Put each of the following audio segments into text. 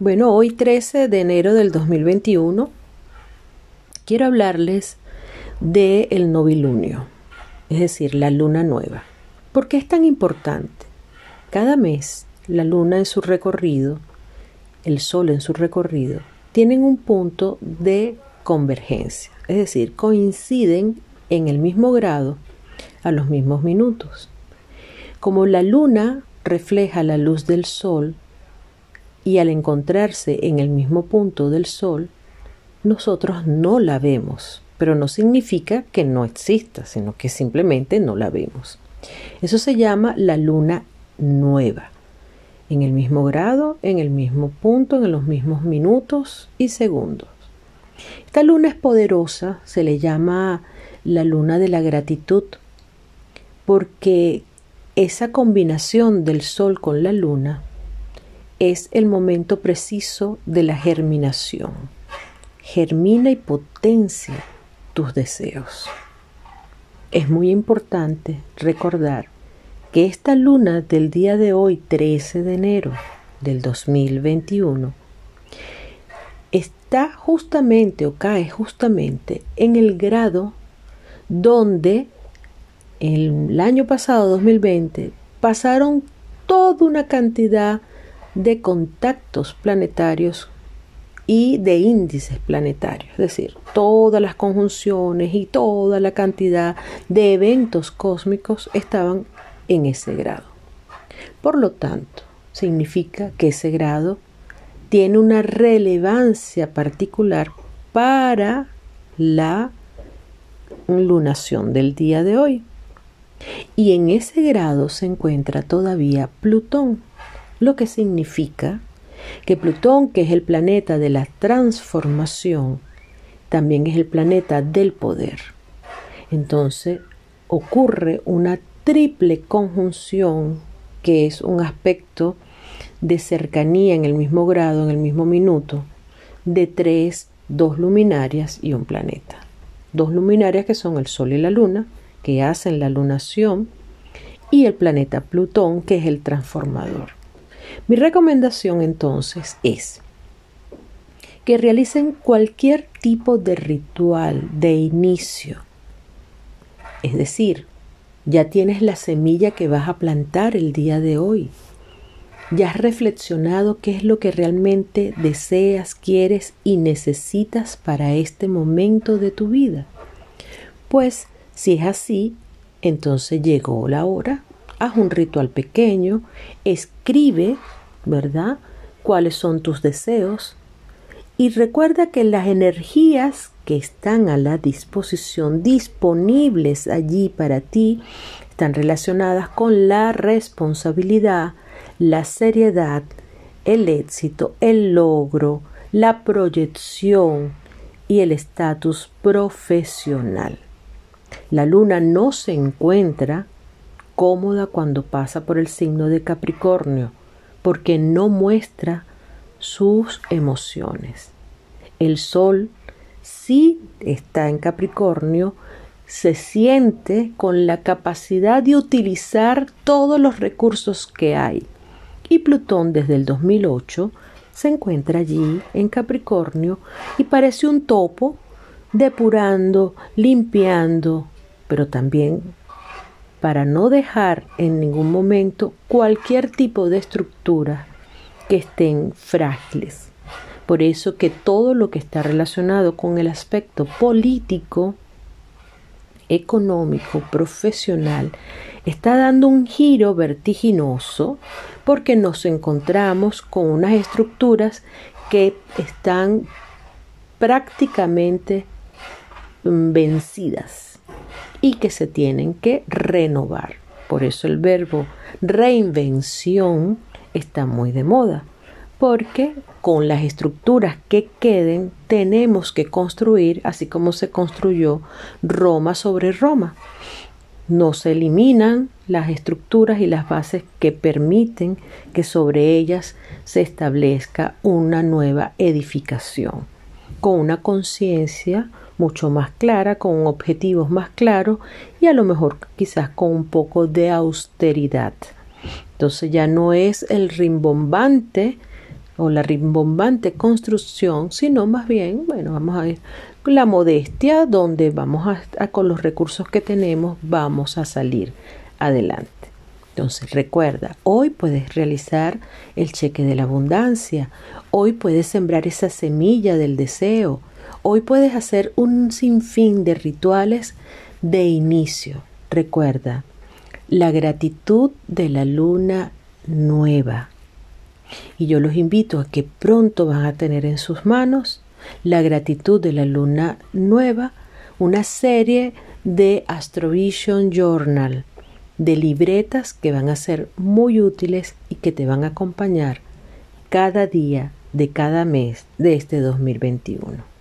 Bueno, hoy 13 de enero del 2021 quiero hablarles del el novilunio, es decir, la luna nueva. ¿Por qué es tan importante? Cada mes la luna en su recorrido, el sol en su recorrido, tienen un punto de convergencia, es decir, coinciden en el mismo grado a los mismos minutos. Como la luna refleja la luz del sol, y al encontrarse en el mismo punto del Sol, nosotros no la vemos, pero no significa que no exista, sino que simplemente no la vemos. Eso se llama la luna nueva, en el mismo grado, en el mismo punto, en los mismos minutos y segundos. Esta luna es poderosa, se le llama la luna de la gratitud, porque esa combinación del sol con la luna es el momento preciso de la germinación. Germina y potencia tus deseos. Es muy importante recordar que esta luna del día de hoy, 13 de enero del 2021, está justamente o cae justamente en el grado donde el año pasado, 2020, pasaron toda una cantidad de contactos planetarios y de índices planetarios, es decir, todas las conjunciones y toda la cantidad de eventos cósmicos estaban en ese grado. Por lo tanto, significa que ese grado tiene una relevancia particular para la lunación del día de hoy. Y en ese grado se encuentra todavía Plutón, lo que significa que Plutón, que es el planeta de la transformación, también es el planeta del poder. Entonces ocurre una triple conjunción que es un aspecto de cercanía en el mismo grado, en el mismo minuto, de tres, dos luminarias y un planeta. Dos luminarias que son el Sol y la Luna, que hacen la lunación, y el planeta Plutón, que es el transformador. Mi recomendación entonces es que realicen cualquier tipo de ritual de inicio. Es decir, ya tienes la semilla que vas a plantar el día de hoy. Ya has reflexionado qué es lo que realmente deseas, quieres y necesitas para este momento de tu vida. Pues si es así, entonces llegó la hora. Haz un ritual pequeño, escribe ¿verdad? ¿Cuáles son tus deseos? Y recuerda que las energías que están a la disposición, disponibles allí para ti, están relacionadas con la responsabilidad, la seriedad, el éxito, el logro, la proyección y el estatus profesional. La luna no se encuentra cómoda cuando pasa por el signo de Capricornio porque no muestra sus emociones. El sol sí está en Capricornio, se siente con la capacidad de utilizar todos los recursos que hay. Y Plutón desde el 2008 se encuentra allí en Capricornio y parece un topo depurando, limpiando, pero también para no dejar en ningún momento cualquier tipo de estructura que estén frágiles. Por eso que todo lo que está relacionado con el aspecto político, económico, profesional, está dando un giro vertiginoso porque nos encontramos con unas estructuras que están prácticamente mm, vencidas y que se tienen que renovar. Por eso el verbo reinvención está muy de moda, porque con las estructuras que queden tenemos que construir así como se construyó Roma sobre Roma. No se eliminan las estructuras y las bases que permiten que sobre ellas se establezca una nueva edificación, con una conciencia mucho más clara, con objetivos más claros y a lo mejor quizás con un poco de austeridad. Entonces ya no es el rimbombante o la rimbombante construcción, sino más bien, bueno, vamos a ver la modestia donde vamos a, con los recursos que tenemos vamos a salir adelante. Entonces recuerda, hoy puedes realizar el cheque de la abundancia, hoy puedes sembrar esa semilla del deseo, hoy puedes hacer un sinfín de rituales de inicio. Recuerda, la gratitud de la luna nueva. Y yo los invito a que pronto van a tener en sus manos la gratitud de la luna nueva, una serie de Astrovision Journal, de libretas que van a ser muy útiles y que te van a acompañar cada día de cada mes de este 2021.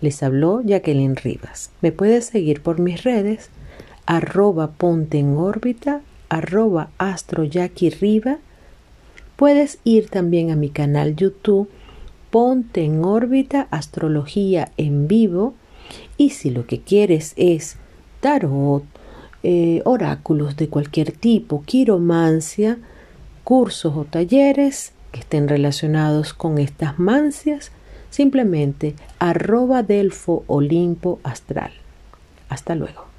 Les habló Jacqueline Rivas. Me puedes seguir por mis redes arroba ponte en órbita, arroba astro. Puedes ir también a mi canal YouTube Ponte en órbita Astrología en vivo y si lo que quieres es tarot, eh, oráculos de cualquier tipo, quiromancia, cursos o talleres que estén relacionados con estas mancias, simplemente arroba delfo olimpo astral. Hasta luego.